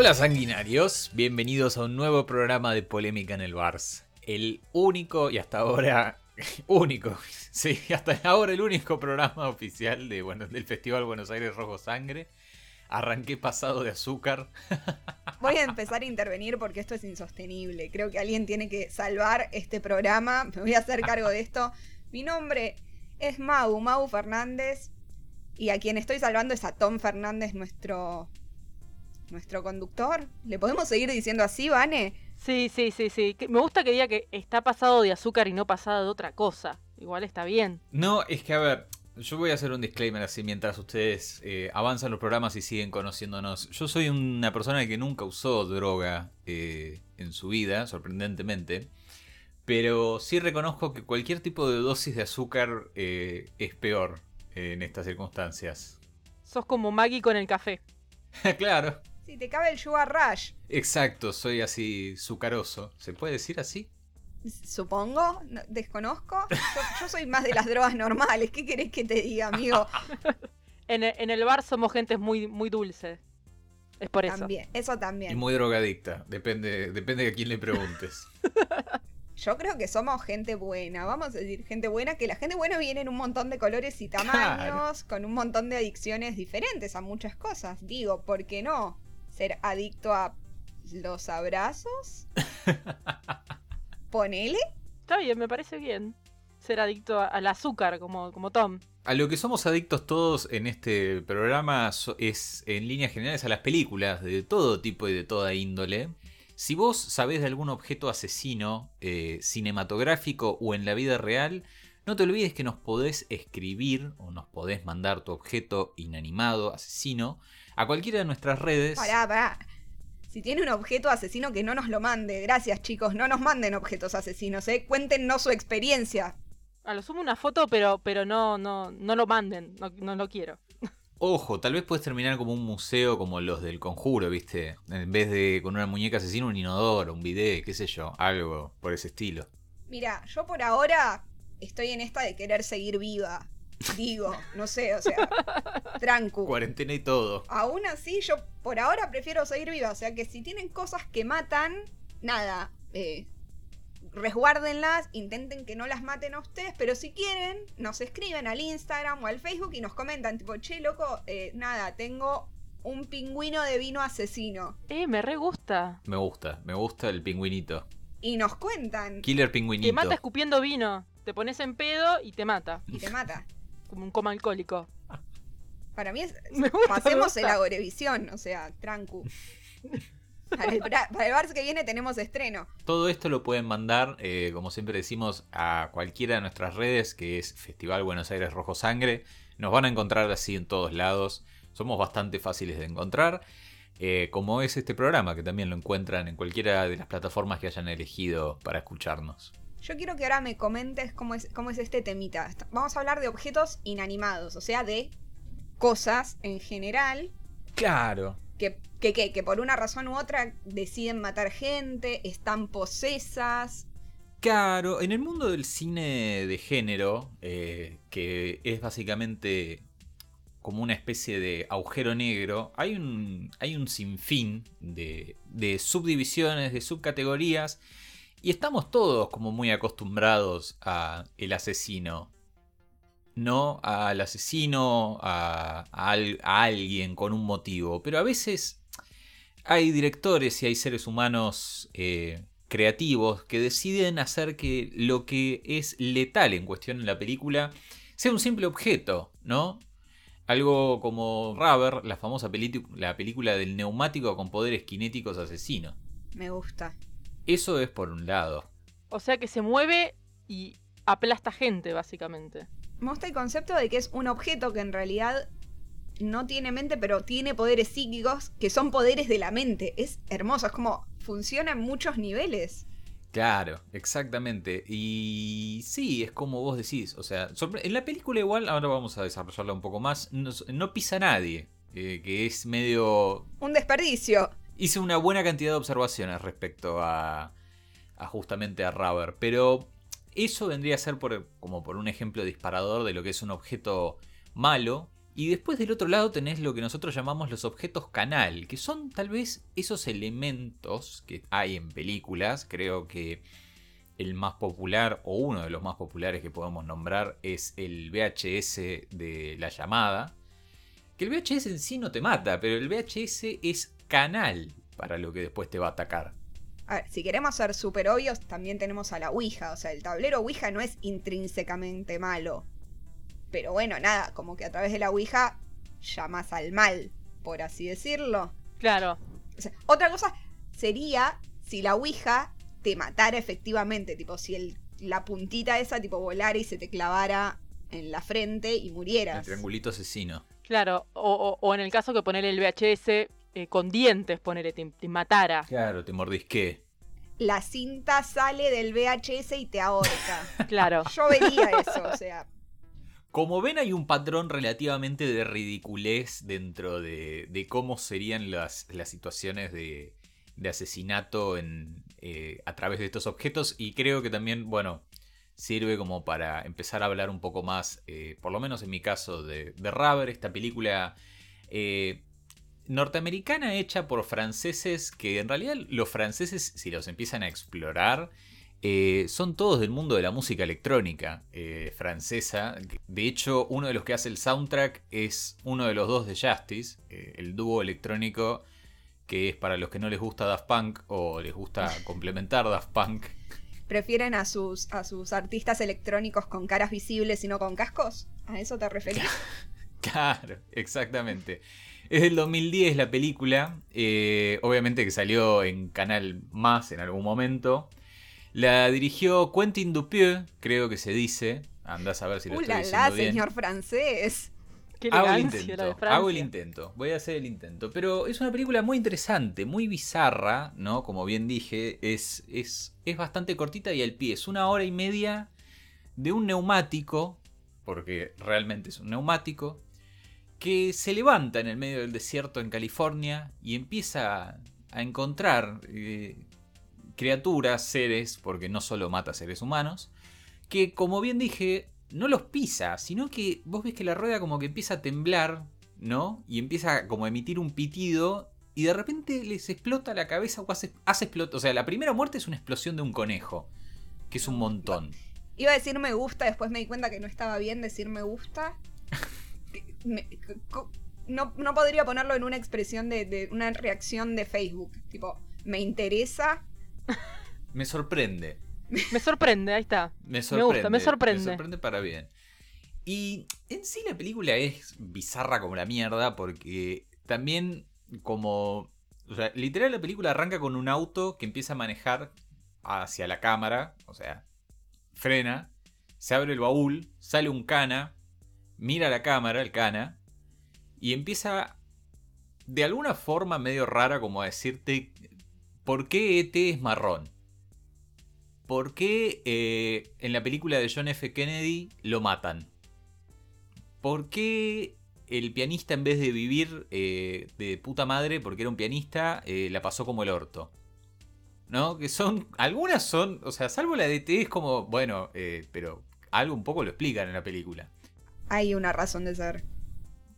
Hola sanguinarios, bienvenidos a un nuevo programa de Polémica en el Bars. El único y hasta ahora único, sí, hasta ahora el único programa oficial de, bueno, del Festival Buenos Aires Rojo Sangre. Arranqué pasado de azúcar. Voy a empezar a intervenir porque esto es insostenible. Creo que alguien tiene que salvar este programa. Me voy a hacer cargo de esto. Mi nombre es Mau, Mau Fernández. Y a quien estoy salvando es a Tom Fernández, nuestro, nuestro conductor. ¿Le podemos seguir diciendo así, Vane? Sí, sí, sí, sí. Me gusta que diga que está pasado de azúcar y no pasado de otra cosa. Igual está bien. No, es que a ver, yo voy a hacer un disclaimer así mientras ustedes eh, avanzan los programas y siguen conociéndonos. Yo soy una persona que nunca usó droga eh, en su vida, sorprendentemente. Pero sí reconozco que cualquier tipo de dosis de azúcar eh, es peor en estas circunstancias. Sos como Maggie con el café. claro. Si te cabe el Sugar Rush, Exacto, soy así sucaroso. ¿Se puede decir así? supongo. No- desconozco. Yo, yo soy más de las drogas normales. ¿Qué querés que te diga, amigo? En en el bar somos gente muy, muy dulce. Es por eso. También, eso Y también. muy drogadicta. Depende, depende de a quién le preguntes. Yo creo que somos gente buena, vamos a decir gente buena, que la gente buena viene en un montón de colores y tamaños, con un montón de adicciones diferentes a muchas cosas. Digo, ¿por qué no? Ser adicto a los abrazos. Ponele. Está bien, me parece bien. Ser adicto a- al azúcar, como, como Tom. A lo que somos adictos todos en este programa es, en líneas generales, a las películas de todo tipo y de toda índole. Si vos sabés de algún objeto asesino eh, cinematográfico o en la vida real, no te olvides que nos podés escribir o nos podés mandar tu objeto inanimado, asesino, a cualquiera de nuestras redes. Pará, pará. Si tiene un objeto asesino, que no nos lo mande. Gracias, chicos. No nos manden objetos asesinos, ¿eh? Cuéntenos su experiencia. A lo sumo una foto, pero, pero no, no, no lo manden. No, no lo quiero. Ojo, tal vez puedes terminar como un museo como los del conjuro, ¿viste? En vez de con una muñeca asesina, un inodoro, un bidet, qué sé yo, algo por ese estilo. Mira, yo por ahora estoy en esta de querer seguir viva. Digo, no sé, o sea, trancu. Cuarentena y todo. Aún así, yo por ahora prefiero seguir viva. O sea que si tienen cosas que matan, nada, eh, resguárdenlas, intenten que no las maten a ustedes, pero si quieren, nos escriben al Instagram o al Facebook y nos comentan, tipo, che, loco, eh, nada, tengo un pingüino de vino asesino. Eh, me re gusta. Me gusta, me gusta el pingüinito. Y nos cuentan Killer pingüinito. Te mata escupiendo vino. Te pones en pedo y te mata. y te mata. Como un coma alcohólico. Para mí es, Me gusta, pasemos el agorevisión, o sea, trancu. Para el, para el Barça que viene tenemos estreno. Todo esto lo pueden mandar, eh, como siempre decimos, a cualquiera de nuestras redes, que es Festival Buenos Aires Rojo Sangre. Nos van a encontrar así en todos lados. Somos bastante fáciles de encontrar. eh, como es este programa, que también lo encuentran en cualquiera de las plataformas que hayan elegido para escucharnos. Yo quiero que ahora me comentes cómo es, cómo es este temita. Vamos a hablar de objetos inanimados, o sea, de cosas en general Claro. que, que, que- que por una razón u otra deciden matar gente, están posesas. Claro, en el mundo del cine de género, eh, que es básicamente como una especie de agujero negro, hay un, hay un sinfín de, de subdivisiones, de subcategorías, y estamos todos como muy acostumbrados a el asesino. No al asesino, a, a al- a alguien con un motivo, pero a veces hay directores y hay seres humanos eh, creativos que deciden hacer que lo que es letal en cuestión en la película sea un simple objeto, ¿no? Algo como Rubber, la famosa la película del neumático con poderes cinéticos asesino. Me gusta. Eso es por un lado. O sea que se mueve y aplasta gente, básicamente. Me gusta el concepto de que es un objeto que en realidad no tiene mente, pero tiene poderes psíquicos que son poderes de la mente. Es hermoso, es como funciona en muchos niveles. Claro, exactamente. Y sí, es como vos decís. O sea, en la película igual, ahora vamos a desarrollarla un poco más, no, no pisa a nadie. eh, que es medio... Un desperdicio. Hice una buena cantidad de observaciones respecto a, justamente a Rubber. Pero eso vendría a ser como por un ejemplo disparador de lo que es un objeto malo. Y después del otro lado tenés lo que nosotros llamamos los objetos canal, que son tal vez esos elementos que hay en películas. Creo que el más popular o uno de los más populares que podemos nombrar es el VHS de la llamada. Que el VHS en sí no te mata, pero el VHS es canal para lo que después te va a atacar. A ver, si queremos ser súper obvios, también tenemos a la Ouija. O sea, el tablero Ouija no es intrínsecamente malo. Pero bueno, nada, como que a través de la Ouija llamas al mal, por así decirlo. Claro. O sea, otra cosa sería si la Ouija te matara efectivamente, tipo si el, la puntita esa tipo volara y se te clavara en la frente y El murieras. triangulito asesino. Claro. O, o- o en el caso que poner el VHS eh, con dientes, ponerle, te, te matara. Claro, te mordisqué. La cinta sale del VHS y te ahorca. Claro. Yo vería eso, o sea, Como ven, hay un patrón relativamente de ridiculez dentro de, de cómo serían las, las situaciones de, de asesinato en, eh, a través de estos objetos. Y creo que también, bueno, sirve como para empezar a hablar un poco más, eh, por lo menos en mi caso, de, de Rubber, esta película eh, norteamericana hecha por franceses que en realidad los franceses, si los empiezan a explorar, eh, son todos del mundo de la música electrónica eh, francesa. De hecho, uno de los que hace el soundtrack es uno de los dos de Justice, eh, el dúo electrónico que es para los que no les gusta Daft Punk o les gusta complementar Daft Punk. prefieren a sus, a sus artistas electrónicos con caras visibles y no con cascos. ¿A eso te referís? Claro, exactamente. Es del 2010 la película, eh, obviamente que salió en Canal Más en algún momento. La dirigió Quentin Dupieux, creo que se dice. Andás a ver si lo ¡Uh, estoy la, diciendo la, bien. señor francés! Qué Hago el intento, hago el intento, voy a hacer el intento. Pero es una película muy interesante, muy bizarra, ¿no? Como bien dije, es, es, es bastante cortita y al pie. Es una hora y media de un neumático, porque realmente es un neumático, que se levanta en el medio del desierto en California y empieza a encontrar eh, criaturas, seres, porque no solo mata seres humanos, que como bien dije, no los pisa, sino que vos ves que la rueda como que empieza a temblar, ¿no? Y empieza como a emitir un pitido y de repente les explota la cabeza o hace, hace explota. O sea, la primera muerte es una explosión de un conejo, que es un montón. Iba a decir me gusta, después me di cuenta que no estaba bien decir me gusta. Me- no, no podría ponerlo en una expresión de, de una reacción de Facebook. Tipo, me interesa. Me sorprende. Me sorprende, ahí está. Me gusta, sorprende. me sorprende. Me sorprende para bien. Y en sí la película es bizarra como la mierda porque también como... O sea, literal la película arranca con un auto que empieza a manejar hacia la cámara, o sea, frena, se abre el baúl, sale un cana, mira la cámara, el cana, y empieza de alguna forma medio rara como a decirte por qué ET es marrón. ¿Por qué eh, en la película de John F. Kennedy lo matan? ¿Por qué el pianista en vez de vivir eh, de puta madre porque era un pianista, eh, la pasó como el orto? ¿No? Que son... Algunas son... O sea, salvo la de ET es como... Bueno, pero algo un poco lo explican en la película. Hay una razón de ser.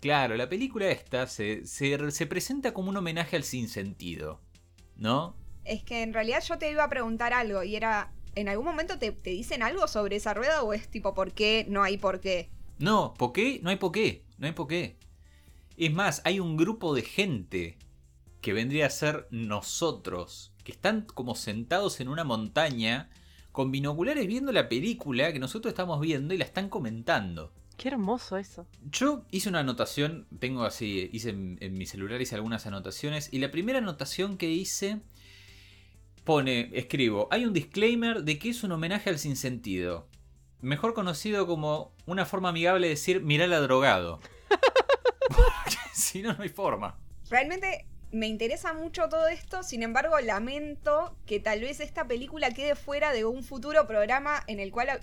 Claro, la película esta se, se, se presenta como un homenaje al sinsentido. ¿No? Es que en realidad yo te iba a preguntar algo y era. ¿En algún momento te, te dicen algo sobre esa rueda o es tipo por qué no hay por qué? No, ¿por qué? No hay por qué. No hay por qué. Es más, hay un grupo de gente que vendría a ser nosotros, que están como sentados en una montaña con binoculares viendo la película que nosotros estamos viendo y la están comentando. Qué hermoso eso. Yo hice una anotación, tengo así, hice en, en mi celular hice algunas anotaciones y la primera anotación que hice pone, escribo, hay un disclaimer de que es un homenaje al sinsentido, mejor conocido como una forma amigable de decir mirala drogado. Porque si no, no hay forma. Realmente me interesa mucho todo esto, sin embargo lamento que tal vez esta película quede fuera de un futuro programa en el cual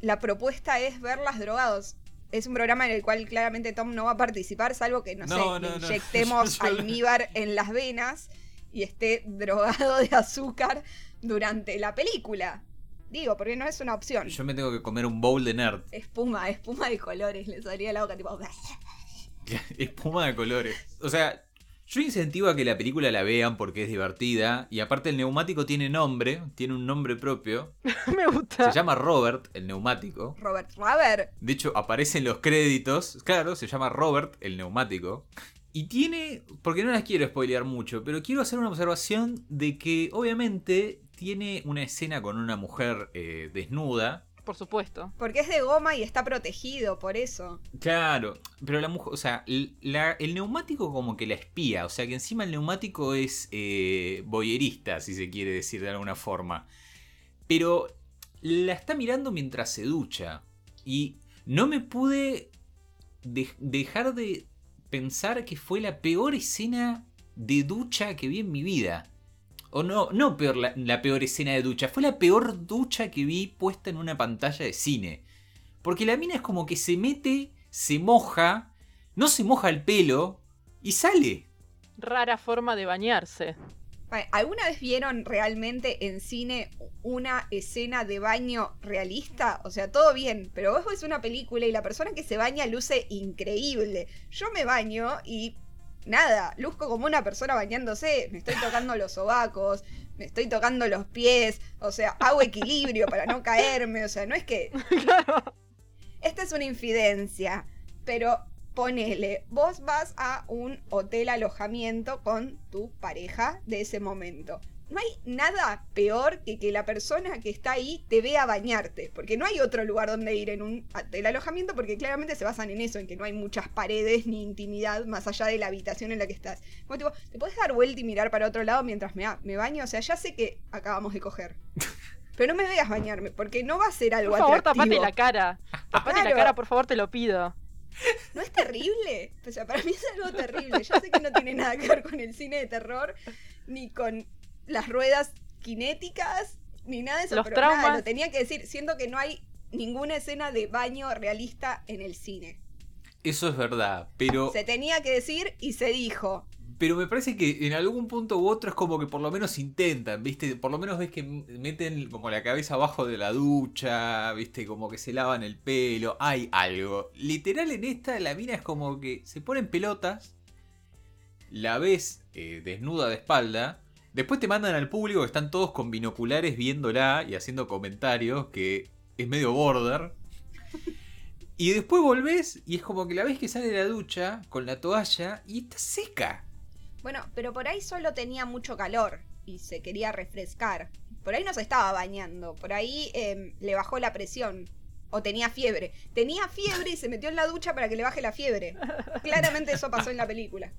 la, propuesta es verlas drogados. Es un programa en el cual claramente Tom no va a participar, salvo que, no, No, sé, no, le no. inyectemos almíbar en las venas y esté drogado de azúcar durante la película. Digo, porque no es una opción. Yo me tengo que comer un bowl de nerd. Espuma, espuma de colores, le salía la boca tipo... Espuma de colores. O sea, yo incentivo a que la película la vean porque es divertida. Y aparte el neumático tiene nombre, tiene un nombre propio. Me gusta. Se llama Robert, el neumático. Robert Rubber. De hecho, aparece en los créditos. Claro, se llama Robert, el neumático. Y tiene, porque no las quiero spoilear mucho, pero quiero hacer una observación de que obviamente tiene una escena con una mujer eh, desnuda. Por supuesto. Porque es de goma y está protegido, por eso. Claro, pero la mujer, o sea, la- el neumático como que la espía, o sea que encima el neumático es eh, boyerista, si se quiere decir de alguna forma. Pero la está mirando mientras se ducha. Y no me pude de- dejar de pensar que fue la peor escena de ducha que vi en mi vida. O no, no peor la, la peor escena de ducha, fue la peor ducha que vi puesta en una pantalla de cine. Porque la mina es como que se mete, se moja, no se moja el pelo y sale. Rara forma de bañarse. ¿Alguna vez vieron realmente en cine una escena de baño realista? O sea, todo bien, pero vos ves una película y la persona que se baña luce increíble. Yo me baño y nada, luzco como una persona bañándose. Me estoy tocando los sobacos, me estoy tocando los pies, o sea, hago equilibrio para no caerme, o sea, no es que claro. esta es una infidencia, pero ponele, vos vas a un hotel alojamiento con tu pareja de ese momento. No hay nada peor que que la persona que está ahí te vea bañarte, porque no hay otro lugar donde ir en un hotel alojamiento, porque claramente se basan en eso, en que no hay muchas paredes ni intimidad más allá de la habitación en la que estás. Como tipo, ¿te puedes dar vuelta y mirar para otro lado mientras me, me baño? O sea, ya sé que acabamos de coger. Pero no me veas bañarme, porque no va a ser algo Por favor, atractivo. tapate la cara. Tapate la cara, por favor, te lo pido. ¿No es terrible? O sea, para mí es algo terrible. Ya sé que no tiene nada que ver con el cine de terror, ni con las ruedas cinéticas, ni nada de eso. Los pero nada, traumas. lo tenía que decir. Siento que no hay ninguna escena de baño realista en el cine. Eso es verdad, pero, Se tenía que decir y se dijo. pero me parece que en algún punto u otro es como que por lo menos intentan, ¿viste? Por lo menos ves que meten como la cabeza abajo de la ducha, ¿viste? Como que se lavan el pelo, hay algo. Literal en esta la mina es como que se ponen pelotas, la ves eh, desnuda de espalda, después te mandan al público que están todos con binoculares viéndola y haciendo comentarios, que es medio border. Y después volvés y es como que la ves que sale de la ducha con la toalla y está seca. Bueno, pero por ahí solo tenía mucho calor y se quería refrescar. Por ahí no se estaba bañando. Por ahí em, le bajó la presión. O tenía fiebre. Tenía fiebre y se metió en la ducha para que le baje la fiebre. Claramente eso pasó en la película.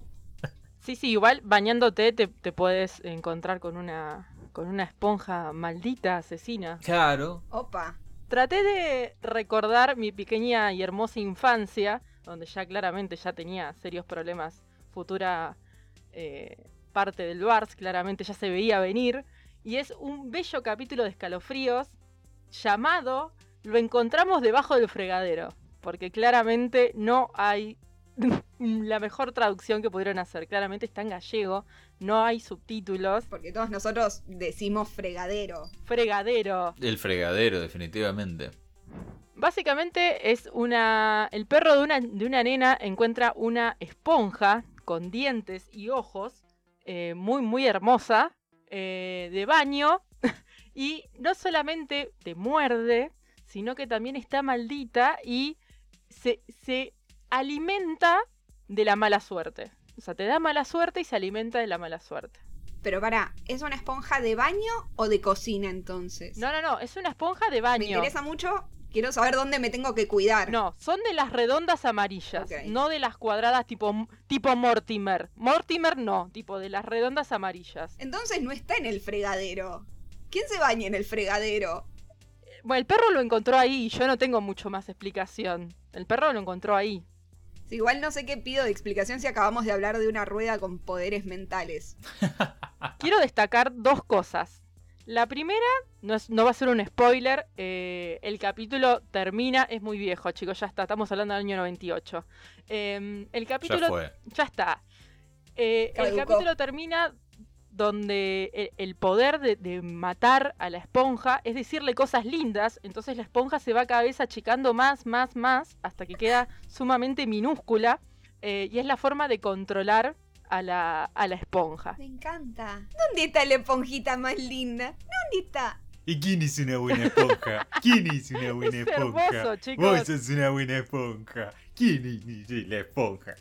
Sí, sí, igual bañándote te, te puedes encontrar con una con una esponja maldita, asesina. Claro. Opa. Traté de recordar mi pequeña y hermosa infancia, donde ya claramente ya tenía serios problemas, futura eh, parte del Bars, claramente ya se veía venir, y es un bello capítulo de escalofríos llamado Lo encontramos debajo del fregadero, porque claramente no hay la mejor traducción que pudieron hacer, claramente está en gallego, no hay subtítulos, Porque todos nosotros decimos fregadero. fregadero. El fregadero, definitivamente. Básicamente es una. El perro de una, de una nena encuentra una esponja con dientes y ojos, eh, muy, muy hermosa, eh, de baño, y no solamente te muerde, sino que también está maldita y se, se alimenta de la mala suerte. O sea, te da mala suerte y se alimenta de la mala suerte. Pero para, ¿es una esponja de baño o de cocina entonces? No, no, no, es una esponja de Me baño. interesa mucho. Quiero saber dónde me tengo que cuidar. No, son de las redondas amarillas, no de las cuadradas tipo, tipo Mortimer. Mortimer no, tipo de las redondas amarillas. Entonces no está en el fregadero. ¿Quién se baña en el fregadero? Bueno, el perro lo encontró ahí y yo no tengo mucho más explicación. El perro lo encontró ahí. Sí, igual no sé qué pido de explicación si acabamos de hablar de una rueda con poderes mentales. Quiero destacar dos cosas. La primera, no, es- no va a ser un spoiler, eh, el capítulo termina, es muy viejo chicos, ya está, estamos hablando del año 98. Eh, el capítulo Ya fue. Ya está. Eh, el capítulo termina donde el, el poder de, de matar a la esponja es decirle cosas lindas, entonces la esponja se va cada vez achicando más, más, más, hasta que queda sumamente minúscula, eh, y es la forma de controlar a la, a la esponja. Me encanta. ¿Dónde está la esponjita más linda? ¿Dónde está? ¿Y quién es una buena esponja? ¿Quién es una buena Es esponja? hermoso, chicos. Vos sos una buena esponja. ¿Quién es la esponja?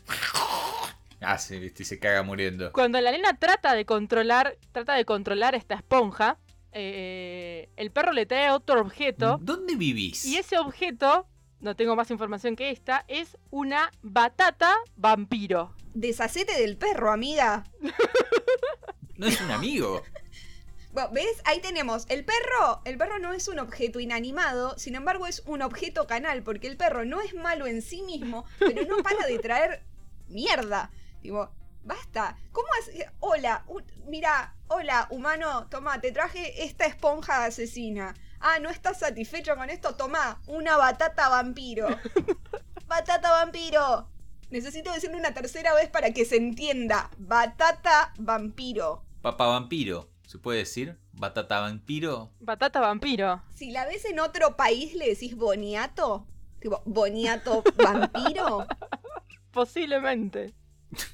Ah, sí, viste, y se caga muriendo. Cuando la nena trata de controlar, trata de controlar esta esponja, eh, el perro le trae otro objeto ¿Dónde vivís? y ese objeto, no tengo más información que esta, es una batata vampiro. Deshacete del perro, amiga. No es un amigo. Bueno, ¿ves? Ahí tenemos. El perro. El perro no es un objeto inanimado, sin embargo es un objeto canal, porque el perro no es malo en sí mismo, pero no para de traer mierda. Digo, basta. ¿Cómo hace? Hola, u- mira, hola, humano, toma, te traje esta esponja asesina. Ah, ¿no estás satisfecho con esto? Toma, una batata vampiro. batata vampiro. Necesito decirle una tercera vez para que se entienda. Batata vampiro. Papá vampiro, ¿se puede decir? ¿Batata vampiro? Batata vampiro. Si la ves en otro país, le decís boniato. Tipo, boniato vampiro. Posiblemente.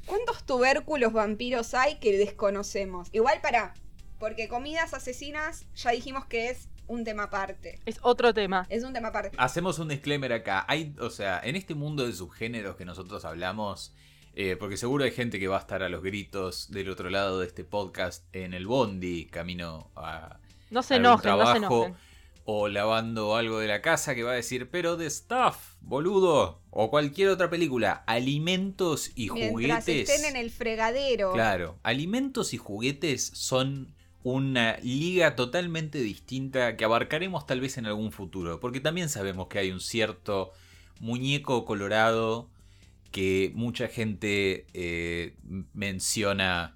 ¿Cuántos tubérculos vampiros hay que desconocemos? Igual para, porque comidas asesinas ya dijimos que es un tema aparte. Es otro tema. Es un tema aparte. Hacemos un disclaimer acá. Hay, o sea, en este mundo de subgéneros que nosotros hablamos, eh, porque seguro hay gente que va a estar a los gritos del otro lado de este podcast en el bondi, camino a No se enojen, no se enojen. O lavando algo de la casa que va a decir, pero de stuff, boludo, o cualquier otra película, alimentos y Mientras juguetes. estén en el fregadero. Claro, alimentos y juguetes son una liga totalmente distinta que abarcaremos tal vez en algún futuro, porque también sabemos que hay un cierto muñeco colorado que mucha gente eh, menciona,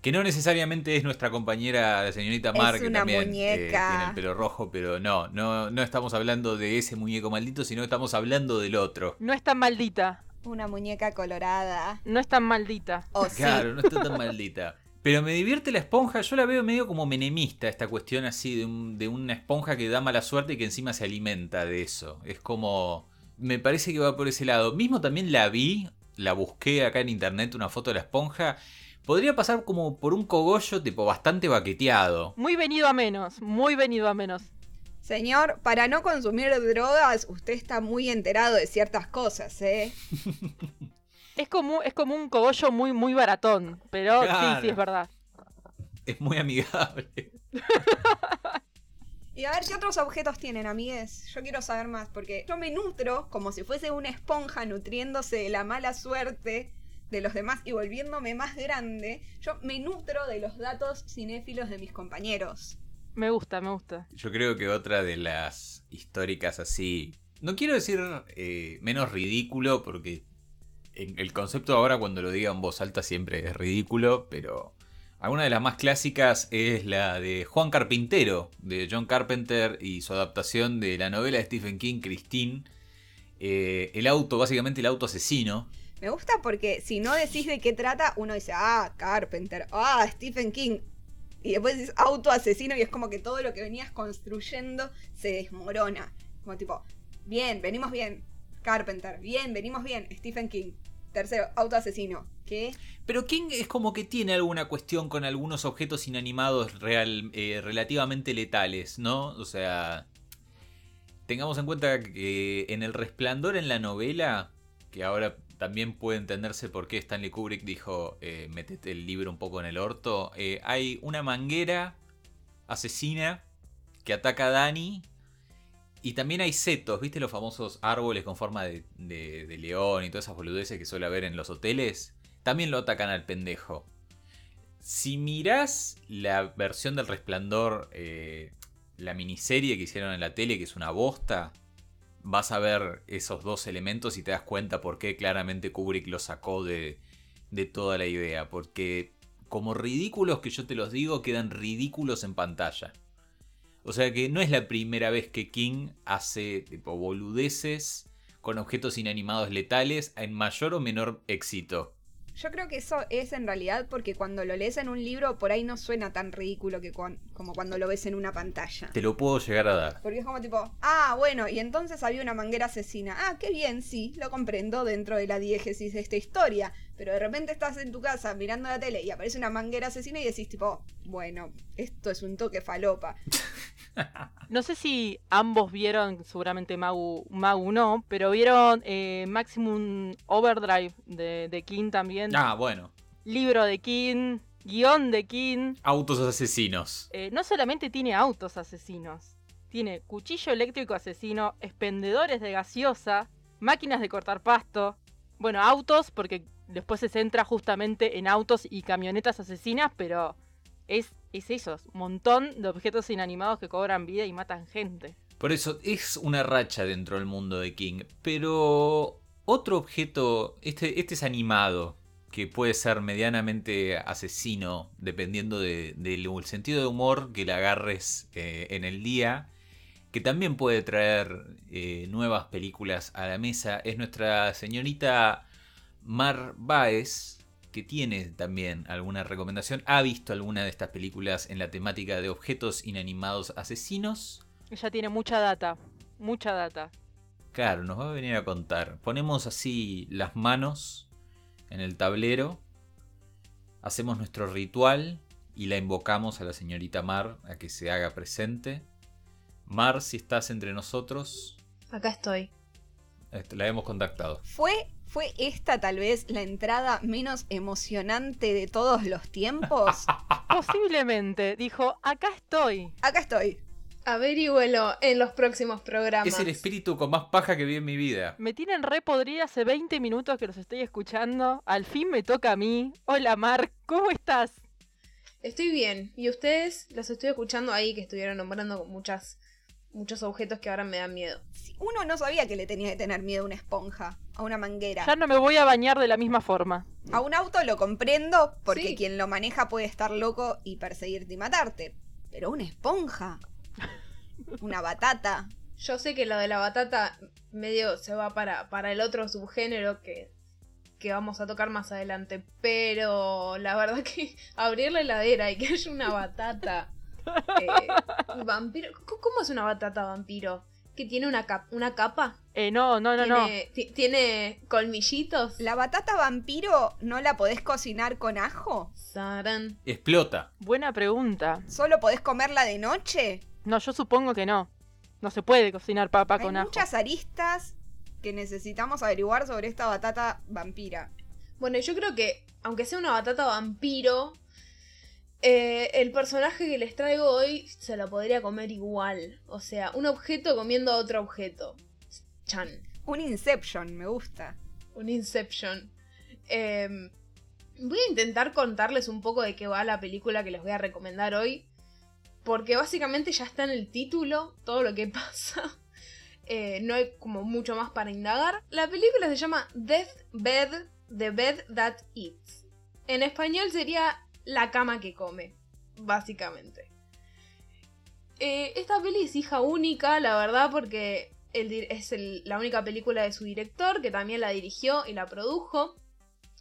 que no necesariamente es nuestra compañera la señorita Mar, Es que una también eh, muñeca. tiene el pelo rojo, pero no, no, no estamos hablando de ese muñeco maldito, sino estamos hablando del otro. No es tan maldita. Una muñeca colorada. No es tan maldita. O sí. Claro, no está tan maldita. Pero me divierte la esponja, yo la veo medio como menemista, esta cuestión así de, un- de una esponja que da mala suerte y que encima se alimenta de eso. Es como... Me parece que va por ese lado. Mismo también la vi, la busqué acá en internet, una foto de la esponja. Podría pasar como por un cogollo tipo bastante baqueteado. Muy venido a menos. Muy venido a menos. Señor, para no consumir drogas, usted está muy enterado de ciertas cosas, ¿eh? Es como, es como un cogollo muy, muy baratón. Pero sí, sí, es verdad. Es muy amigable. Y a ver qué otros objetos tienen, amigues. Yo quiero saber más, porque yo me nutro como si fuese una esponja nutriéndose de la mala suerte de los demás y volviéndome más grande. Yo me nutro de los datos cinéfilos de mis compañeros. Me gusta, me gusta. Yo creo que otra de las históricas así. No quiero decir eh, menos ridículo, porque en- el concepto ahora cuando lo diga en voz alta siempre es ridículo, pero alguna de las más clásicas es la de Juan Carpintero, de John Carpenter y su adaptación de la novela de Stephen King, Christine. Eh, el auto, básicamente el auto asesino. Me gusta porque si no decís de qué trata, uno dice, ah, Carpenter, ah, Stephen King. Y después dices auto asesino y es como que todo lo que venías construyendo se desmorona. Como tipo, bien, venimos bien. Carpenter, bien, venimos bien. Stephen King. Tercero, auto asesino. ¿Qué? Pero King es como que tiene alguna cuestión con algunos objetos inanimados real, eh, relativamente letales, ¿no? O sea, tengamos en cuenta que en El Resplandor en la novela, que ahora también puede entenderse por qué Stanley Kubrick dijo, eh, metete el libro un poco en el orto, eh, hay una manguera asesina que ataca a Dani. Y también hay setos, ¿viste los famosos árboles con forma de, león y todas esas boludeces que suele haber en los hoteles? También lo atacan al pendejo. Si mirás la versión del Resplandor, eh, la miniserie que hicieron en la tele, que es una bosta, vas a ver esos dos elementos y te das cuenta por qué claramente Kubrick lo sacó de, de toda la idea. Porque como ridículos que yo te los digo, quedan ridículos en pantalla. O sea que no es la primera vez que King hace tipo boludeces con objetos inanimados letales en mayor o menor éxito. Yo creo que eso es en realidad porque cuando lo lees en un libro por ahí no suena tan ridículo que como cuando lo ves en una pantalla. Te lo puedo llegar a dar. Porque es como tipo, ah, bueno, y entonces había una manguera asesina. Ah, qué bien, sí, lo comprendo dentro de la diégesis de esta historia. Pero de repente estás en tu casa mirando la tele y aparece una manguera asesina y decís tipo, bueno, esto es un toque falopa. No sé si ambos vieron, seguramente Mau, Mau no, pero vieron eh, Maximum Overdrive de, de King también. Ah, bueno. Libro de King, guion de King. Autos asesinos. Eh, no solamente tiene autos asesinos, tiene cuchillo eléctrico asesino, expendedores de gaseosa, máquinas de cortar pasto. Bueno, autos, porque después se centra justamente en autos y camionetas asesinas, pero es, es eso, un montón de objetos inanimados que cobran vida y matan gente. Por eso es una racha dentro del mundo de King. Pero otro objeto, este, este es animado, que puede ser medianamente asesino, dependiendo del sentido de humor que le agarres eh, en el día, que también puede traer eh, nuevas películas a la mesa, es nuestra señorita Mar Baez, que tiene también alguna recomendación, ha visto alguna de estas películas en la temática de objetos inanimados asesinos. Ella tiene mucha data, mucha data. Claro, nos va a venir a contar. Ponemos así las manos en el tablero, hacemos nuestro ritual y la invocamos a la señorita Mar a que se haga presente. Mar, si estás entre nosotros, Acá estoy. la hemos contactado. ¿Fue, ¿Fue esta tal vez la entrada menos emocionante de todos los tiempos? Posiblemente, dijo, acá estoy. Acá estoy. Averígüelo en los próximos programas. Es el espíritu con más paja que vi en mi vida. Me tienen re podrida hace 20 minutos que los estoy escuchando. Al fin me toca a mí. Hola Mar, ¿cómo estás? Estoy bien. Y ustedes los estoy escuchando ahí que estuvieron nombrando muchas, muchos objetos que ahora me dan miedo. Uno no sabía que le tenía que tener miedo a una esponja, a una manguera. Ya no me voy a bañar de la misma forma. A un auto lo comprendo porque Sí. quien lo maneja puede estar loco y perseguirte y matarte. Pero una esponja, una batata. Yo sé que lo de la batata medio se va para, para el otro subgénero que, que vamos a tocar más adelante. Pero la verdad que abrir la heladera y que haya una batata. Eh, vampiro. ¿Cómo- ¿Cómo es una batata vampiro? ¿Que tiene una, cap- una capa? Eh, no, no, no, no. ¿Tiene, ti- ¿Tiene colmillitos? ¿La batata vampiro no la podés cocinar con ajo? Sarán. Explota. Buena pregunta. ¿Solo podés comerla de noche? No, yo supongo que no. No se puede cocinar papa Hay con ajo. muchas aristas que necesitamos averiguar sobre esta batata vampira. Bueno, yo creo que, aunque sea una batata vampiro, eh, el personaje que les traigo hoy se lo podría comer igual. O sea, un objeto comiendo a otro objeto. Chan. Un Inception, me gusta. Un Inception. Eh, voy a intentar contarles un poco de qué va la película que les voy a recomendar hoy. Porque básicamente ya está en el título todo lo que pasa. Eh, no hay como mucho más para indagar. La película se llama Death Bed, The Bed That Eats. En español sería La cama que come, básicamente. Eh, esta peli es hija única, la verdad, porque es la única película de su director, que también la dirigió y la produjo.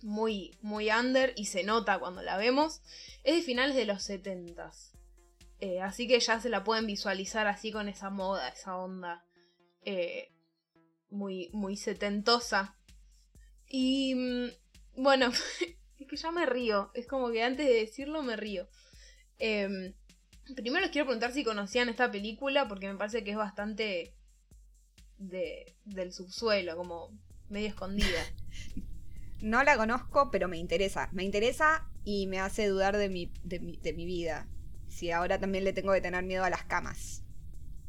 Muy, muy under y se nota cuando la vemos. Es de finales de los 70s. Eh, así que ya se la pueden visualizar así con esa moda, esa onda eh, muy, muy setentosa. Y mm, bueno, es que ya me río. Es como que antes de decirlo me río. Em, primero les quiero preguntar si conocían esta película porque me parece que es bastante de, del subsuelo, como medio escondida. No la conozco, pero me interesa. Me interesa y me hace dudar de mi, de mi, de mi vida. Si ahora también le tengo que tener miedo a las camas.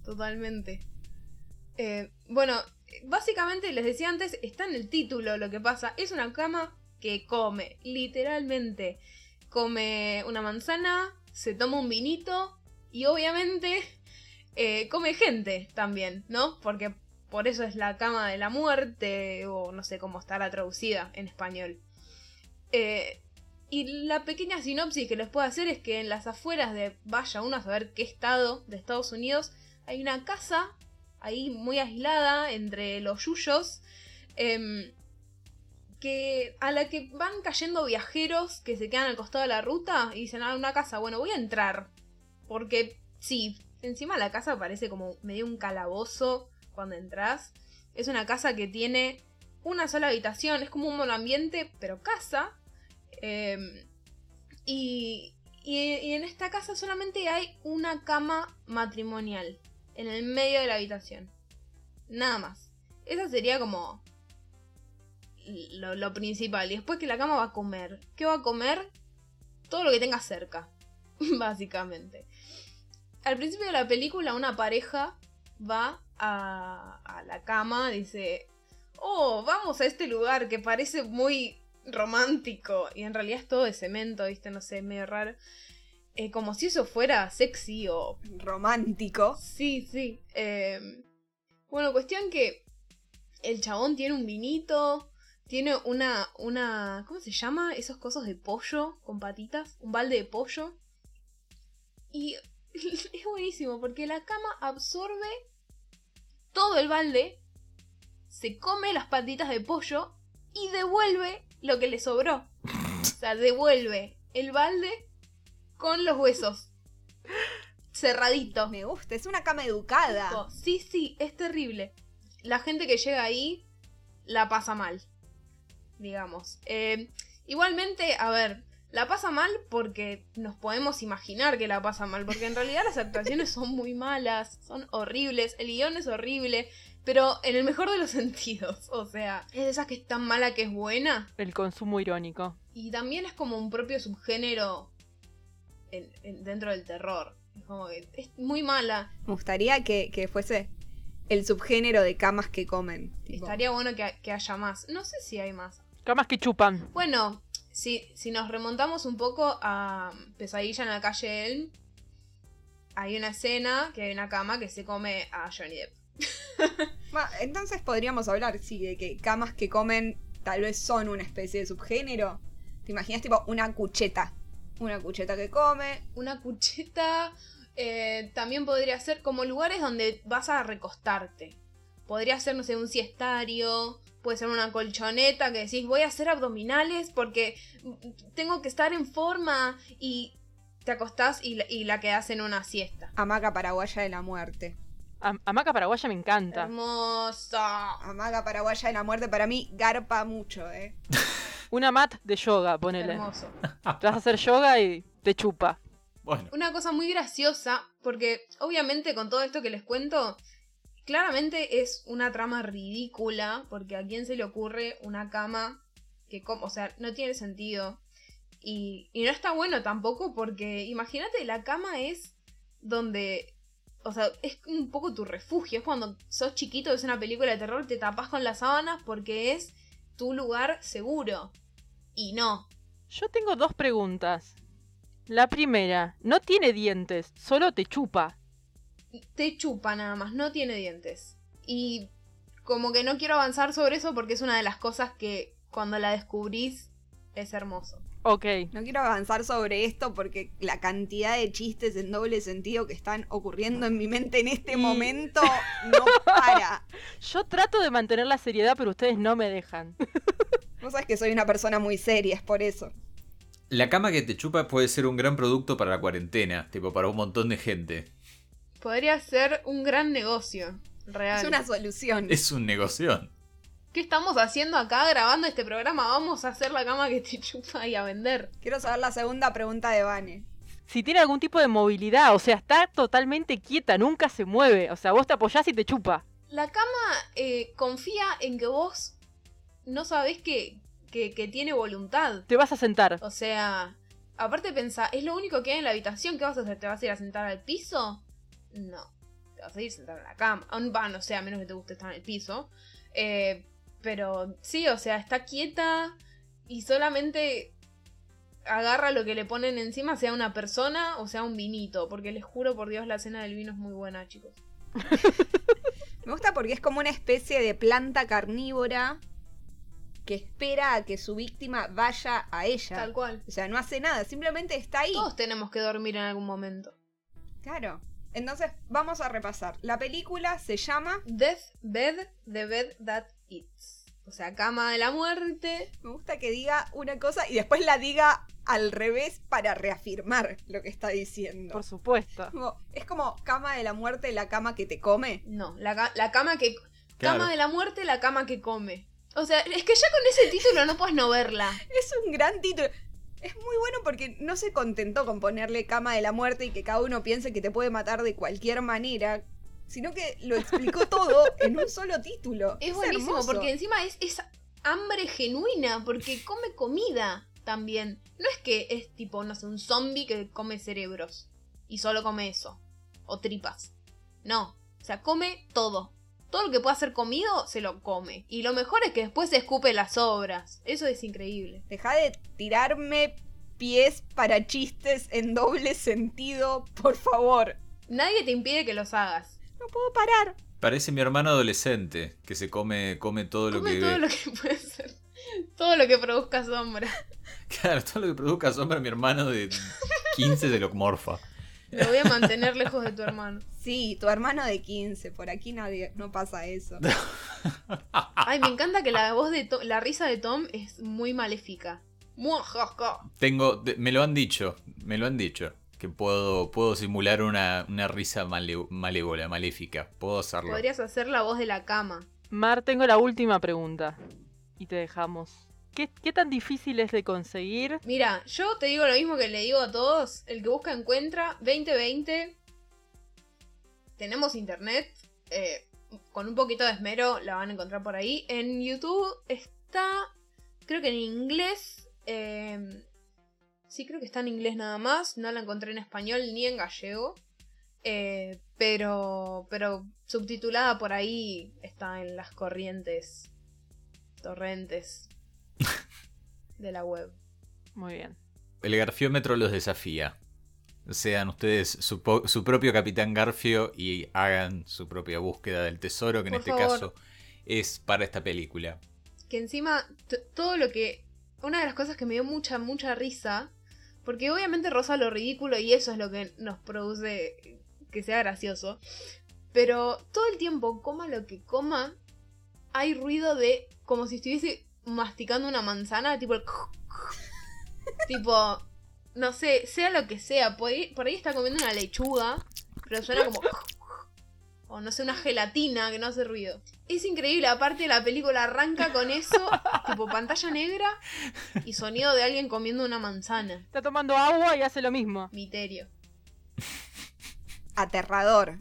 Totalmente. Eh, bueno, básicamente les decía antes, está en el título lo que pasa. Es una cama que come, literalmente. Come una manzana, se toma un vinito y obviamente eh, come gente también, ¿no? Porque por eso es la cama de la muerte o no sé cómo estará traducida en español. Eh, y la pequeña sinopsis que les puedo hacer es que en las afueras de vaya uno a saber qué estado de Estados Unidos hay una casa ahí muy aislada entre los yuyos em, que a la que van cayendo viajeros que se quedan al costado de la ruta y dicen, ah, una casa, bueno, voy a entrar. Porque, sí, encima la casa parece como medio un calabozo cuando entras. Es una casa que tiene una sola habitación, es como un monoambiente, pero casa. Em, y, y en esta casa solamente hay una cama matrimonial en el medio de la habitación. Nada más. Esa sería como lo, principal. Y después que la cama va a comer. ¿Qué va a comer? Todo lo que tenga cerca. Básicamente. Al principio de la película una pareja va a, a la cama, dice, oh, vamos a este lugar que parece muy romántico. Y en realidad es todo de cemento, viste, no sé, medio raro. Eh, como si eso fuera sexy o... Romántico. Sí, sí. Em, bueno, cuestión que el chabón tiene un vinito, tiene una, una, ¿cómo se llama? Esos cosos de pollo con patitas, un balde de pollo. Y es buenísimo porque la cama absorbe todo el balde, se come las patitas de pollo y devuelve lo que le sobró. O sea, devuelve el balde con los huesos. Cerradito. Me gusta, es una cama educada. Sí, sí, es terrible. La gente que llega ahí la pasa mal digamos. Eh, igualmente, a ver, la pasa mal porque nos podemos imaginar que la pasa mal, porque en realidad las actuaciones son muy malas, son horribles, el guion es horrible, pero en el mejor de los sentidos, o sea, es de esas que es tan mala que es buena. El consumo irónico. Y también es como un propio subgénero dentro del terror. Es como que es muy mala. Me gustaría que, fuese el subgénero de camas que comen. Estaría bueno que, que, haya más. No sé si hay más. Camas que chupan. Bueno, si, si nos remontamos un poco a Pesadilla en la calle Elm, hay una escena que hay una cama que se come a Johnny Depp. Entonces podríamos hablar, sí, de que camas que comen tal vez son una especie de subgénero. ¿Te imaginas tipo una cucheta? Una cucheta que come. Una cucheta eh, también podría ser como lugares donde vas a recostarte. Podría ser, no sé, un siestario, puede ser una colchoneta que decís voy a hacer abdominales porque tengo que estar en forma y te acostás y, y la quedás en una siesta. Hamaca paraguaya de la muerte. Hamaca paraguaya me encanta. Hermosa. Hamaca paraguaya de la muerte para mí garpa mucho, eh. una mat de yoga, ponele. Hermoso. Te vas a hacer yoga y te chupa. Bueno. Una cosa muy graciosa, porque obviamente con todo esto que les cuento, Claramente es una trama ridícula, porque a quién se le ocurre una cama que, o sea, no tiene sentido. Y, y no está bueno tampoco, porque imagínate, la cama es donde o sea, es un poco tu refugio. Es cuando sos chiquito, ves una película de terror, te tapas con las sábanas porque es tu lugar seguro. Y no. Yo tengo dos preguntas. La primera, no tiene dientes, solo te chupa te chupa nada más, no tiene dientes. Y como que no quiero avanzar sobre eso porque es una de las cosas que cuando la descubrís es hermoso. Ok. No quiero avanzar sobre esto porque la cantidad de chistes en doble sentido que están ocurriendo en mi mente en este momento no para. Yo trato de mantener la seriedad, pero ustedes no me dejan. Vos sabés que soy una persona muy seria, es por eso. La cama que te chupa puede ser un gran producto para la cuarentena, tipo para un montón de gente. Podría ser un gran negocio, real. Es una solución. Es un negocio. ¿Qué estamos haciendo acá grabando este programa? Vamos a hacer la cama que te chupa y a vender. Quiero saber la segunda pregunta de Vane. Si tiene algún tipo de movilidad, o sea, está totalmente quieta, nunca se mueve. O sea, vos te apoyás y te chupa. La cama eh, confía en que vos no sabés que, que, que, tiene voluntad. Te vas a sentar. O sea, aparte pensá, es lo único que hay en la habitación. ¿Qué vas a hacer? ¿Te vas a ir a sentar al piso? No. Te vas a ir sentado en la cama. Va, no sé, a menos que te guste estar en el piso. Eh, pero sí, o sea, está quieta y solamente agarra lo que le ponen encima, sea una persona o sea un vinito. Porque les juro por Dios, la cena del vino es muy buena, chicos. Me gusta porque es como una especie de planta carnívora que espera a que su víctima vaya a ella. Tal cual. O sea, no hace nada, simplemente está ahí. Todos tenemos que dormir en algún momento. Claro. Entonces, vamos a repasar. La película se llama Death Bed, The Bed That Eats. O sea, cama de la muerte. Me gusta que diga una cosa y después la diga al revés para reafirmar lo que está diciendo. Por supuesto. Como- es como cama de la muerte, la cama que te come. No, la, la cama que. Claro. Cama de la muerte, la cama que come. O sea, es que ya con ese título no puedes no verla. Es un gran título. Es muy bueno porque no se contentó con ponerle cama de la muerte y que cada uno piense que te puede matar de cualquier manera, sino que lo explicó todo en un solo título. Es buenísimo hermoso. porque encima es, es hambre genuina, porque come comida también. No es que es tipo, no sé, un zombie que come cerebros y solo come eso. O tripas. No, o sea, come todo. Todo lo que pueda ser comido, se lo come. Y lo mejor es que después se escupe las obras. Eso es increíble. Deja de tirarme pies para chistes en doble sentido, por favor. Nadie te impide que los hagas. No puedo parar. Parece mi hermano adolescente, que se come, come todo lo Come que todo ve. lo que puede ser. Todo lo que produzca sombra. Claro, todo lo que produzca sombra mi hermano de 15 se lo morfa. Lo voy a mantener lejos de tu hermano. Sí, tu hermano de 15, por aquí nadie, no pasa eso. Ay, me encanta que la voz de Tom, la risa de Tom es muy maléfica. Tengo, me lo han dicho, me lo han dicho. Que puedo, puedo simular una, una risa male- malévola, maléfica. Puedo hacerlo. Podrías hacer la voz de la cama. Mar, tengo la última pregunta. Y te dejamos. ¿Qué, tan difícil es de conseguir? Mira, yo te digo lo mismo que le digo a todos. El que busca encuentra. 2020. Tenemos internet. eh, con un poquito de esmero la van a encontrar por ahí. En YouTube está. Creo que en inglés. eh, sí, creo que está en inglés nada más. No la encontré en español ni en gallego. eh, pero. Pero subtitulada por ahí está en las corrientes. Torrentes. De la web. Muy bien. El garfiómetro los desafía. Sean ustedes su, su propio capitán Garfio y hagan su propia búsqueda del tesoro, que en este favor. caso es para esta película. que encima todo lo que una de las cosas que me dio mucha mucha risa porque obviamente rosa lo ridículo y eso es lo que nos produce que sea gracioso pero todo el tiempo coma lo que coma hay ruido de como si estuviese masticando una manzana tipo el tipo no sé sea lo que sea por ahí, por ahí está comiendo una lechuga pero suena como o no sé, una gelatina que no hace ruido. Es increíble, aparte la película arranca con eso, tipo pantalla negra y sonido de alguien comiendo una manzana. Está tomando agua y hace lo mismo. Miterio. Aterrador.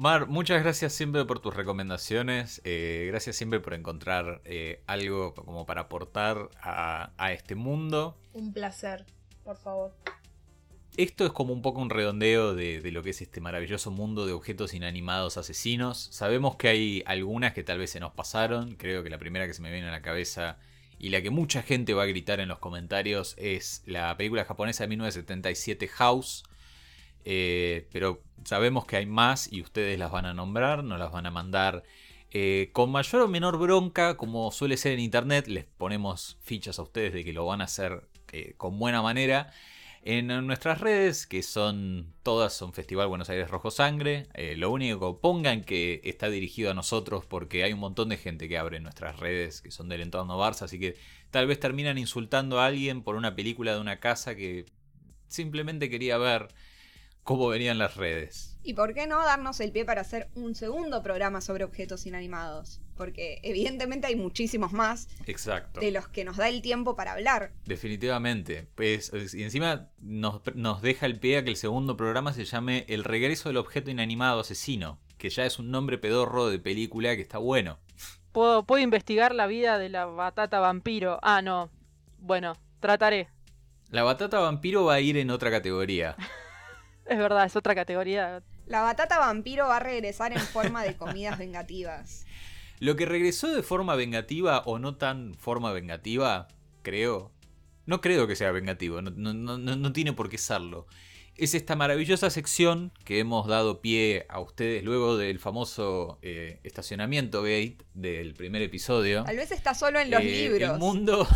Mar, muchas gracias siempre por tus recomendaciones. eh, gracias siempre por encontrar eh, algo como para aportar a, a este mundo. Un placer, por favor. Esto es como un poco un redondeo de, de lo que es este maravilloso mundo de objetos inanimados asesinos. Sabemos que hay algunas que tal vez se nos pasaron. Creo que la primera que se me viene a la cabeza y la que mucha gente va a gritar en los comentarios es la película japonesa de 1977 House. Eh, pero sabemos que hay más y ustedes las van a nombrar, nos las van a mandar eh, con mayor o menor bronca, como suele ser en internet. Les ponemos fichas a ustedes de que lo van a hacer eh, con buena manera. En nuestras redes, que son todas, son Festival Buenos Aires Rojo Sangre. lo único que pongan que está dirigido a nosotros porque hay un montón de gente que abre nuestras redes que son del entorno Barça, así que tal vez terminan insultando a alguien por una película de una casa que simplemente quería ver cómo venían las redes. ¿Y por qué no darnos el pie para hacer un segundo programa sobre objetos inanimados? Porque evidentemente hay muchísimos más Exacto. de los que nos da el tiempo para hablar. Definitivamente. Pues, y encima nos, nos deja el pie a que el segundo programa se llame El regreso del objeto inanimado asesino, que ya es un nombre pedorro de película que está bueno. ¿Puedo, puedo investigar la vida de la batata vampiro. Ah, no. Bueno, trataré. La batata vampiro va a ir en otra categoría. Es verdad, es otra categoría. La batata vampiro va a regresar en forma de comidas vengativas. Lo que regresó de forma vengativa o no tan forma vengativa, creo. No creo que sea vengativo, no, no- no- no tiene por qué serlo. Es esta maravillosa sección que hemos dado pie a ustedes luego del famoso eh, estacionamiento gate del primer episodio. Tal vez está solo en los Eh, libros. El mundo.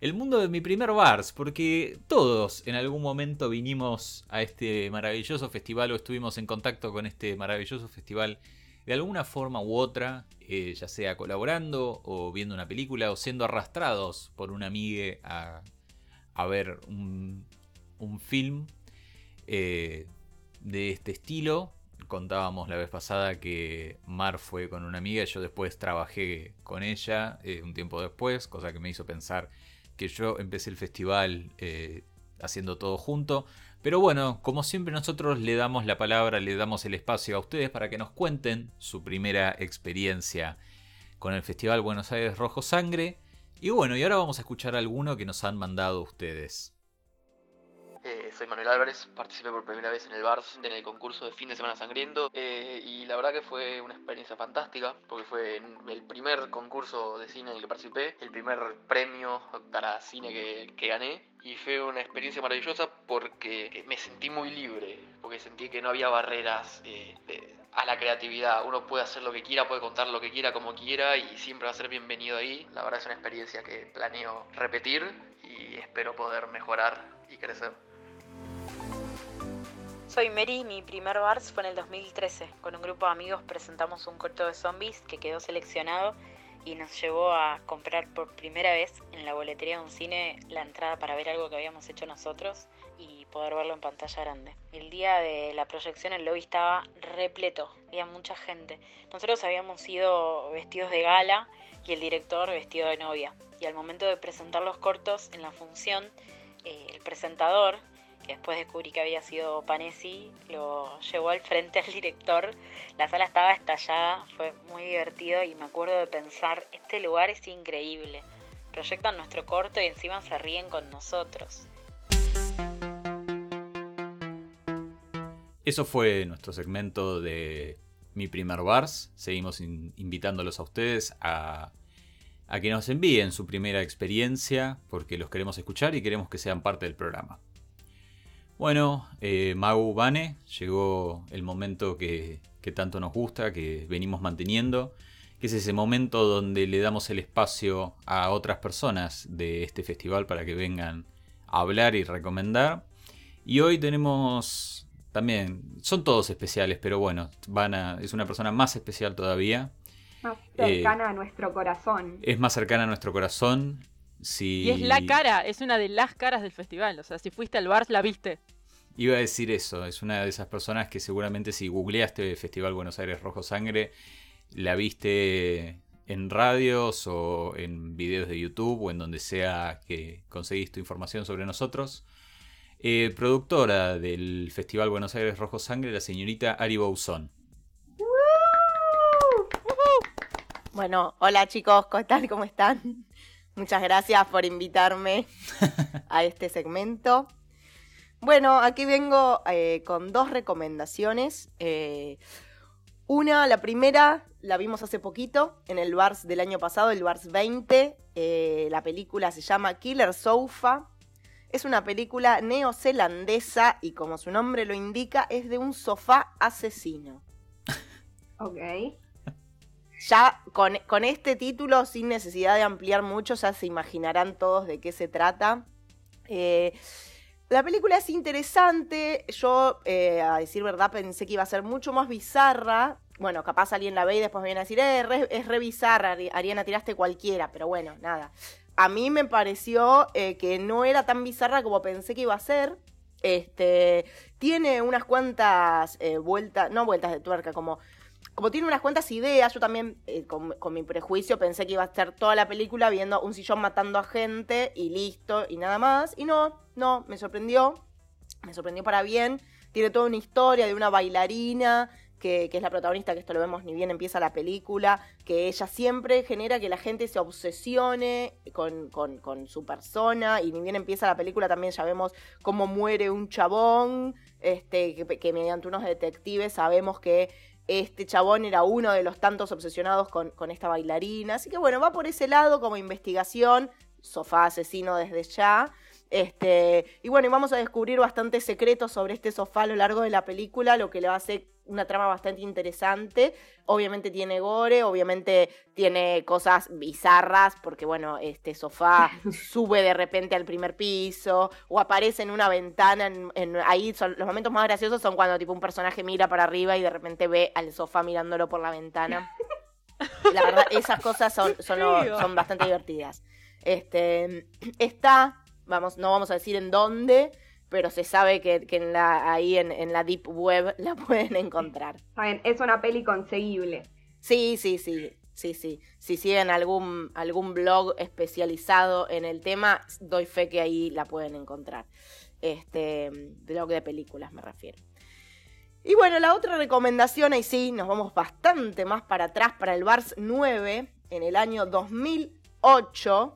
El mundo de mi primer Bars, porque todos en algún momento vinimos a este maravilloso festival o estuvimos en contacto con este maravilloso festival de alguna forma u otra, eh, ya sea colaborando o viendo una película o siendo arrastrados por una amiga a, ver un, un film eh, de este estilo. Contábamos la vez pasada que Mar fue con una amiga, yo después trabajé con ella eh, un tiempo después, cosa que me hizo pensar que yo empecé el festival haciendo todo junto. Pero bueno, como siempre nosotros le damos la palabra, le damos el espacio a ustedes para que nos cuenten su primera experiencia con el Festival Buenos Aires Rojo Sangre. Y bueno, y ahora vamos a escuchar alguno que nos han mandado ustedes. Eh, soy Manuel Álvarez, participé por primera vez en el BARS, en el concurso de fin de semana sangriento, eh, y la verdad que fue una experiencia fantástica, porque fue el primer concurso de cine en el que participé, el primer premio para cine que, gané, y fue una experiencia maravillosa porque me sentí muy libre, porque sentí que no había barreras eh, a la creatividad. Uno puede hacer lo que quiera, puede contar lo que quiera, como quiera, y siempre va a ser bienvenido ahí. La verdad es una experiencia que planeo repetir y espero poder mejorar y crecer. Soy Mary, mi primer Bars fue en el 2013. Con un grupo de amigos presentamos un corto de zombies que quedó seleccionado y nos llevó a comprar por primera vez en la boletería de un cine la entrada para ver algo que habíamos hecho nosotros y poder verlo en pantalla grande. El día de la proyección el lobby estaba repleto, había mucha gente. Nosotros habíamos ido vestidos de gala y el director vestido de novia. Y al momento de presentar los cortos en la función, eh, el presentador que después descubrí que había sido Panesi, lo llevó al frente al director. La sala estaba estallada, fue muy divertido y me acuerdo de pensar, este lugar es increíble. Proyectan nuestro corto y encima se ríen con nosotros. Eso fue nuestro segmento de Mi Primer Bars. Seguimos invitándolos a ustedes a, a que nos envíen su primera experiencia porque los queremos escuchar y queremos que sean parte del programa. Bueno, eh, Magu Bane, llegó el momento que, tanto nos gusta, que venimos manteniendo, que es ese momento donde le damos el espacio a otras personas de este festival para que vengan a hablar y recomendar. Y hoy tenemos también, son todos especiales, pero bueno, van es una persona más especial todavía. Más cercana a nuestro corazón. Es más cercana a nuestro corazón. Y es la cara, es una de las caras del festival. O sea, si fuiste al bar, la viste. Iba a decir eso, es una de esas personas que seguramente si googleaste Festival Buenos Aires Rojo Sangre, la viste en radios o en videos de YouTube o en donde sea que conseguís tu información sobre nosotros. Eh, productora del Festival Buenos Aires Rojo Sangre, la señorita Ari Bouzón. Bueno, hola chicos, ¿qué tal? ¿Cómo están? Muchas gracias por invitarme a este segmento. Bueno, aquí vengo eh, con dos recomendaciones. Eh, una, la primera, la vimos hace poquito en el Bars del año pasado, el Bars 20. Eh, la película se llama Killer Sofa. Es una película neozelandesa y como su nombre lo indica, es de un sofá asesino. Ok ya con, este título, sin necesidad de ampliar mucho, ya se imaginarán todos de qué se trata. Eh, la película es interesante. Yo, eh, a decir verdad, pensé que iba a ser mucho más bizarra. Bueno, capaz alguien la ve y después viene a decir, eh, es re bizarra, Ariana, tiraste cualquiera. Pero bueno, nada. A mí me pareció eh, que no era tan bizarra como pensé que iba a ser. Este, tiene unas cuantas vueltas, no vueltas de tuerca, como como tiene unas cuantas ideas, yo también eh, con, mi prejuicio pensé que iba a estar toda la película viendo un sillón matando a gente y listo y nada más. Y no, no, me sorprendió. Me sorprendió para bien. Tiene toda una historia de una bailarina que, es la protagonista, que esto lo vemos ni bien empieza la película, que ella siempre genera que la gente se obsesione con, su persona y ni bien empieza la película también ya vemos cómo muere un chabón, este, que mediante unos detectives sabemos que este chabón era uno de los tantos obsesionados con, esta bailarina. Así que bueno, va por ese lado como investigación, sofá asesino desde ya. Este, y bueno, vamos a descubrir bastantes secretos sobre este sofá a lo largo de la película, lo que le hace una trama bastante interesante. Obviamente tiene gore, obviamente tiene cosas bizarras, porque bueno, este sofá sube de repente al primer piso, o aparece en una ventana, en, ahí son, los momentos más graciosos son cuando tipo un personaje mira para arriba y de repente ve al sofá mirándolo por la ventana. La verdad, esas cosas son, son, son bastante divertidas. Este, está, vamos, no vamos a decir en dónde, pero se sabe que, en la, ahí en, la Deep Web la pueden encontrar. es una peli conseguible. Sí, sí, sí. Sí, sí. Si siguen algún, algún blog especializado en el tema, doy fe que ahí la pueden encontrar. Este blog de películas me refiero. Y bueno, la otra recomendación, ahí sí, nos vamos bastante más para atrás, para el Vars 9, en el año 2008.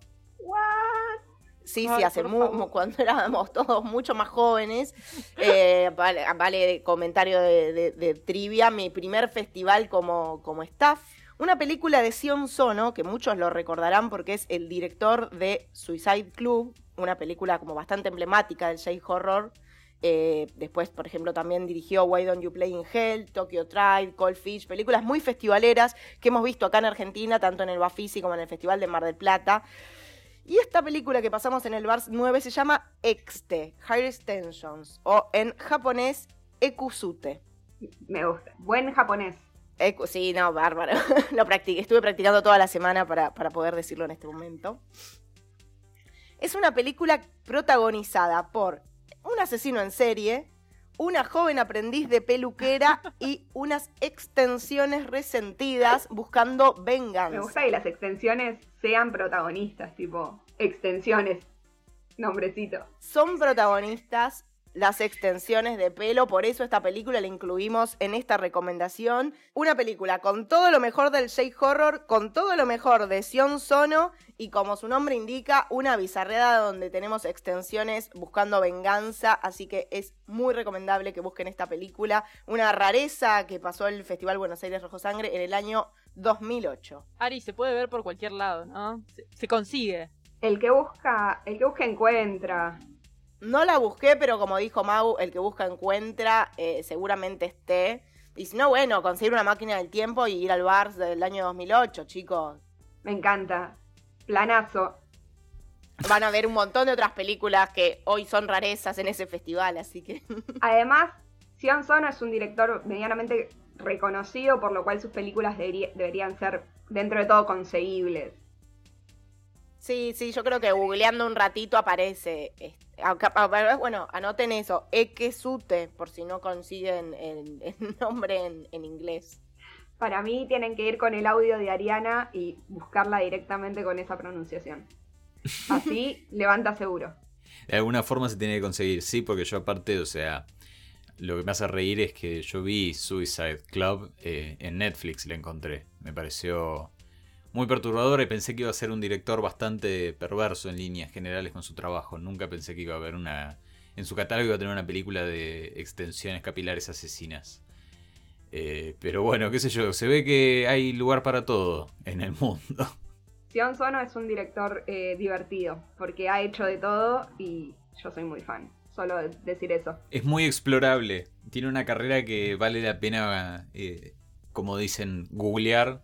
Sí, sí, hace cuando éramos todos mucho más jóvenes. Eh, vale, comentario de, trivia, mi primer festival como, como staff. Una película de Sion Sono, que muchos lo recordarán porque es el director de Suicide Club, una película como bastante emblemática del J-Horror. Eh, después, por ejemplo, también dirigió Why Don't You Play in Hell, Tokyo Tribe, Cold Fish, películas muy festivaleras que hemos visto acá en Argentina, tanto en el Bafisi como en el Festival de Mar del Plata. Y esta película que pasamos en el Bars 9 se llama Exte, Higher Tensions, o en japonés Ekusute. Me gusta. Buen japonés. sí, no, bárbaro. Lo practiqué. Estuve practicando toda la semana para, para poder decirlo en este momento. Es una película protagonizada por un asesino en serie, una joven aprendiz de peluquera y unas extensiones resentidas buscando venganza. Me gusta que las extensiones sean protagonistas, tipo extensiones, nombrecito. Son protagonistas las extensiones de pelo, por eso esta película la incluimos en esta recomendación. Una película con todo lo mejor del J-Horror, con todo lo mejor de Sion Sono y como su nombre indica, una bizarreada donde tenemos extensiones buscando venganza, así que es muy recomendable que busquen esta película, una rareza que pasó el Festival Buenos Aires Rojo Sangre en el año 2008. Ari, se puede ver por cualquier lado, ¿no? Se, consigue. El que busca, el que busca encuentra. No la busqué, pero como dijo Mau, el que busca encuentra, eh, seguramente esté. Y si no, bueno, conseguir una máquina del tiempo y ir al bar del año 2008, chicos. Me encanta. Planazo. Van a ver un montón de otras películas que hoy son rarezas en ese festival, así que. Además, Sion Sono es un director medianamente reconocido, por lo cual sus películas deberían ser, dentro de todo, conseguibles. Sí, sí, yo creo que googleando un ratito aparece. Bueno, anoten eso, Ekesute, por si no consiguen el, nombre en, inglés. Para mí tienen que ir con el audio de Ariana y buscarla directamente con esa pronunciación. Así levanta seguro. De alguna forma se tiene que conseguir, sí, porque yo aparte, o sea, lo que me hace reír es que yo vi Suicide Club eh, en Netflix, la encontré. Me pareció muy perturbadora y pensé que iba a ser un director bastante perverso en líneas generales con su trabajo. Nunca pensé que iba a haber una... En su catálogo iba a tener una película de extensiones capilares asesinas. Eh, pero bueno, qué sé yo, se ve que hay lugar para todo en el mundo. Sion Sono es un director eh, divertido, porque ha hecho de todo y yo soy muy fan. Solo decir eso. Es muy explorable. Tiene una carrera que vale la pena, eh, como dicen, googlear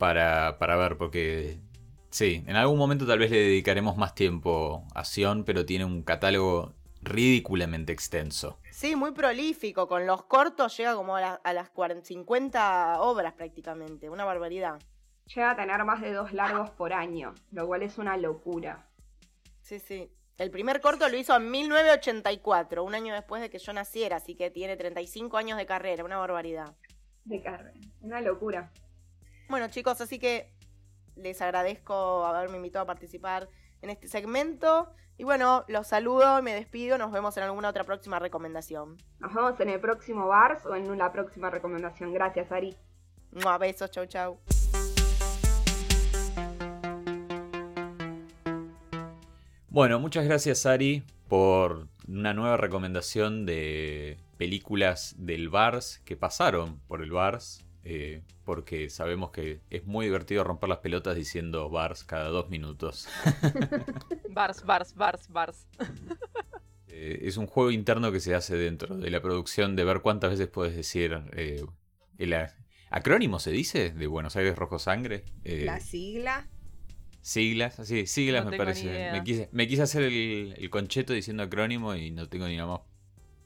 para, para ver, porque sí, en algún momento tal vez le dedicaremos más tiempo a Sion, pero tiene un catálogo ridículamente extenso. Sí, muy prolífico. Con los cortos llega como a, las 50 obras prácticamente. Una barbaridad. Llega a tener más de dos largos por año, lo cual es una locura. Sí, sí. El primer corto lo hizo en 1984, un año después de que yo naciera, así que tiene 35 años de carrera, una barbaridad. De carrera, una locura. Bueno, chicos, así que les agradezco haberme invitado a participar en este segmento. Y bueno, los saludo, y me despido, nos vemos en alguna otra próxima recomendación. Nos vemos en el próximo Bars o en una próxima recomendación. Gracias, Ari. Un besos, chau, chau. Bueno, muchas gracias, Ari, por una nueva recomendación de películas del Bars que pasaron por el Bars. Eh, porque sabemos que es muy divertido romper las pelotas diciendo bars cada dos minutos. bars, bars, bars, bars. Eh, es un juego interno que se hace dentro de la producción de ver cuántas veces puedes decir eh, el acrónimo, ¿se dice? De Buenos Aires Rojo Sangre. Eh, La sigla. Siglas, así, siglas No me parece. Me quise, me quise hacer el, el concheto diciendo acrónimo y no tengo ni la más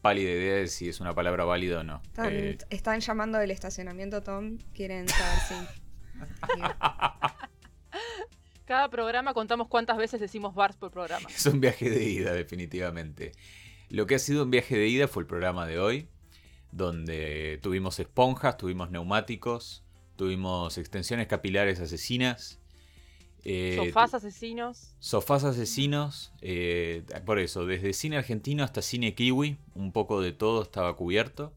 pálida idea de si es una palabra válida o no. Están, Eh, están llamando del estacionamiento, Tom. Quieren saber si. Cada programa contamos cuántas veces decimos bars por programa. Es un viaje de ida, definitivamente. Lo que ha sido un viaje de ida fue el programa de hoy, donde tuvimos esponjas, tuvimos neumáticos, tuvimos extensiones capilares asesinas. Eh, Sofás asesinos. Sofás asesinos, eh, por eso, desde cine argentino hasta cine kiwi, un poco de todo estaba cubierto.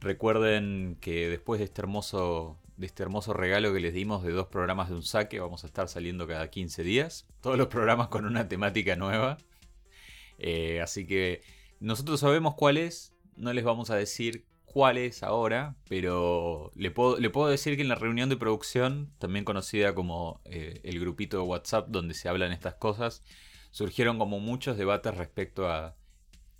Recuerden que después de este hermoso, de este hermoso regalo que les dimos de dos programas de un saque, vamos a estar saliendo cada 15 días. Todos los programas con una temática nueva. Eh, así que nosotros sabemos cuál es, no les vamos a decir cuál es ahora, pero le puedo, le puedo decir que en la reunión de producción, también conocida como eh, el grupito de WhatsApp donde se hablan estas cosas, surgieron como muchos debates respecto a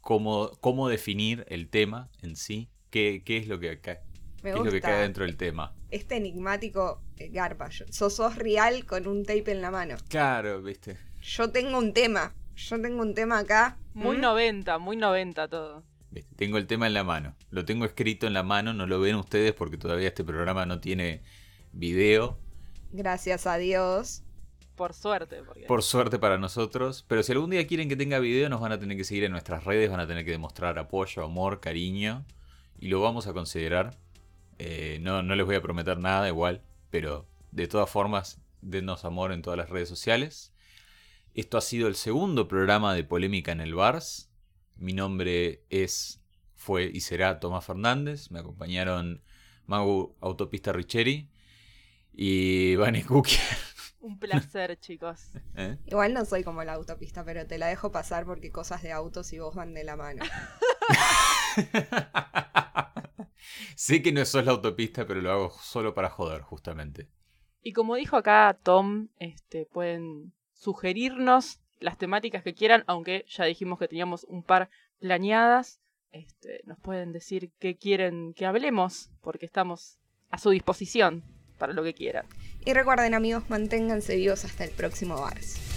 cómo, cómo definir el tema en sí, qué, qué es lo que, ca- Me qué es lo que cae dentro del tema. este enigmático eh, garpa. Sos, sos real con un tape en la mano. Claro, viste. Yo tengo un tema. Yo tengo un tema acá. Muy ¿Mm? 90, muy 90 todo. Tengo el tema en la mano. Lo tengo escrito en la mano, no lo ven ustedes porque todavía este programa no tiene video. Gracias a Dios. Por suerte. Porque... Por suerte para nosotros. Pero si algún día quieren que tenga video, nos van a tener que seguir en nuestras redes, van a tener que demostrar apoyo, amor, cariño. Y lo vamos a considerar. Eh, no, no les voy a prometer nada igual. Pero de todas formas, denos amor en todas las redes sociales. Esto ha sido el segundo programa de Polémica en el Bars. Mi nombre es, fue y será Tomás Fernández. Me acompañaron Magu Autopista Richeri y Vane Cookie. Un placer, chicos. ¿Eh? Igual no soy como la autopista, pero te la dejo pasar porque cosas de autos y vos van de la mano. sé que no sos la autopista, pero lo hago solo para joder, justamente. Y como dijo acá Tom, este, pueden sugerirnos las temáticas que quieran, aunque ya dijimos que teníamos un par planeadas. Este, nos pueden decir qué quieren que hablemos, porque estamos a su disposición para lo que quieran. Y recuerden amigos, manténganse vivos hasta el próximo Bars.